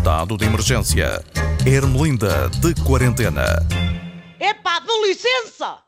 Estado de emergência. Ermelinda de quarentena. Epá, dá licença!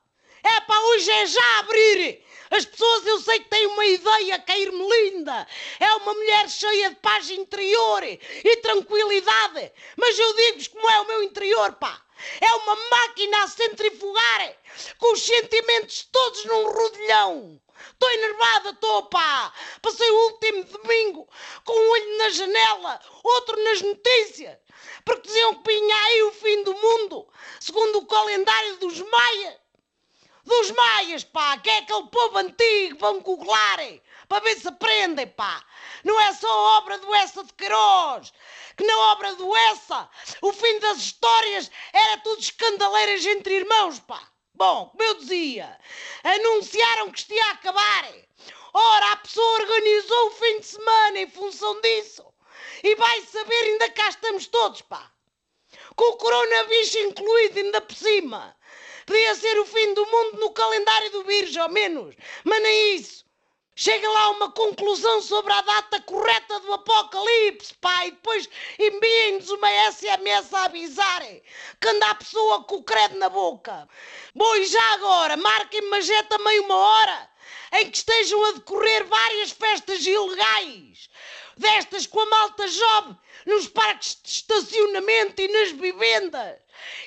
Epá, hoje é já abrir! As pessoas eu sei que têm uma ideia que a Ermelinda é uma mulher cheia de paz interior e tranquilidade. Mas eu digo-vos como é o meu interior, pá. É uma máquina a centrifugar com os sentimentos todos num rodilhão. Estou enervada, estou, pá! Passei o último domingo com um olho na janela, outro nas notícias, porque diziam que vinha aí o fim do mundo, segundo o calendário dos maias. Dos maias, pá, que é aquele povo antigo, vão googlarem, para ver se aprendem, pá. Não é só a obra do Essa de Queiroz, que na obra do Essa, o fim das histórias era tudo escandaleiras entre irmãos, pá. Bom, como eu dizia, anunciaram que isto ia acabar. Ora, a pessoa organizou o fim de semana em função disso. E vai saber, ainda cá estamos todos, pá. Com o coronavírus incluído ainda por cima. Podia ser o fim do mundo no calendário do Virgem, ao menos. Mas nem isso. Chega lá uma conclusão sobre a data correta do apocalipse, pá, e depois enviem-nos uma SMS a avisar que anda a pessoa com o credo na boca. Bom, e já agora, marquem-me é também uma hora em que estejam a decorrer várias festas ilegais, destas com a malta jovem, nos parques de estacionamento e nas vivendas,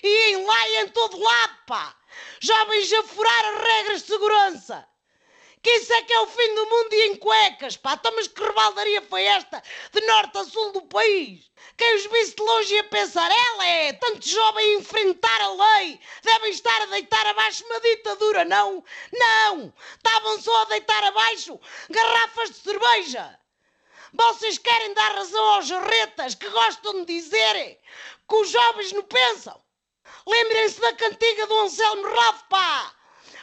e em lá e em todo lado, pá. Jovens a furar as regras de segurança. Que isso é que é o fim do mundo e em cuecas, pá. Então, mas que rebaldaria foi esta, de norte a sul do país? Quem os visse de longe ia pensar, ela é tanto jovem a enfrentar a lei, devem estar a deitar abaixo uma ditadura, não? Não! Estavam só a deitar abaixo garrafas de cerveja. Vocês querem dar razão aos jarretas que gostam de dizer que os jovens não pensam? Lembrem-se da cantiga do Anselmo Rado, pá!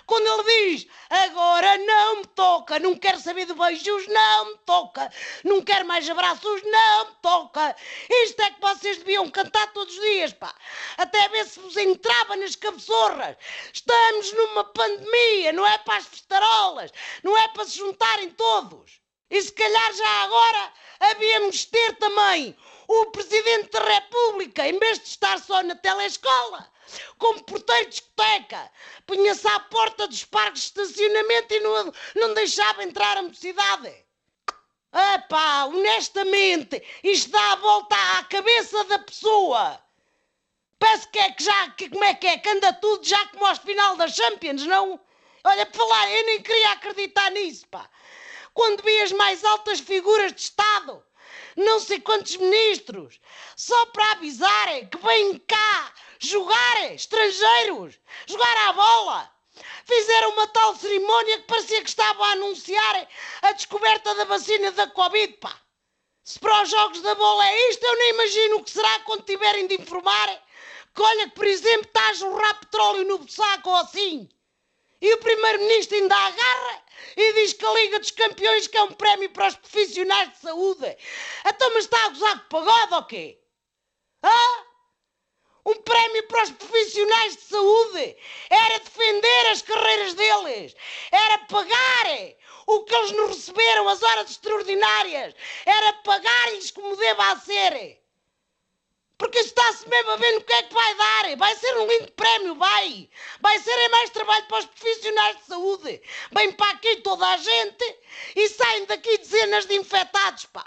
Quando ele diz agora não me toca, não quero saber de beijos, não me toca, não quero mais abraços, não me toca. Isto é que vocês deviam cantar todos os dias, pá. Até ver se vos entrava nas cabeçorras. Estamos numa pandemia, não é para as festarolas, não é para se juntarem todos. E se calhar já agora havíamos ter também o Presidente da República, em vez de estar só na telescola, como porteiro de discoteca, punha-se à porta dos parques de estacionamento e não, não deixava entrar a mocidade. Epá, honestamente, isto dá a volta à cabeça da pessoa. Parece que é que já, que, como é que é, que anda tudo já como ao final das Champions, não? Olha, para falar, eu nem queria acreditar nisso, pá. Quando vi as mais altas figuras de Estado, não sei quantos ministros, só para avisarem que vêm cá jogar estrangeiros, jogar à bola. Fizeram uma tal cerimónia que parecia que estavam a anunciar a descoberta da vacina da Covid, pá. Se para os jogos da bola é isto, eu nem imagino o que será quando tiverem de informar que, olha, que por exemplo, está a jorrar petróleo no saco ou assim. E o Primeiro-Ministro ainda agarra e diz que a Liga dos Campeões que é um prémio para os profissionais de saúde. Então, mas está a gozar com pagode ou quê? Hã? Um prémio para os profissionais de saúde era defender as carreiras deles, era pagar o que eles não receberam, as horas extraordinárias, era pagar-lhes como deva ser. Porque está-se mesmo a ver no que é que vai dar. Vai ser um lindo prémio, vai. Vai ser mais trabalho para os profissionais de saúde. Vem para aqui toda a gente e saem daqui dezenas de infectados, pá.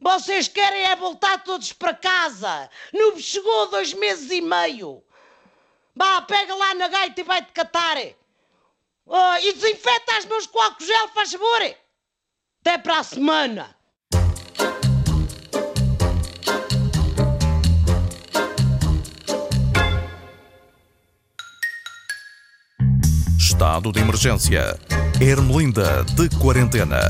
Vocês querem é voltar todos para casa. Não chegou dois meses e meio. Vá, pega lá na gaita e vai-te catar. Oh, e desinfeta as mãos com álcool gel, faz favor. Até para a semana. Estado de emergência. Ermelinda de quarentena.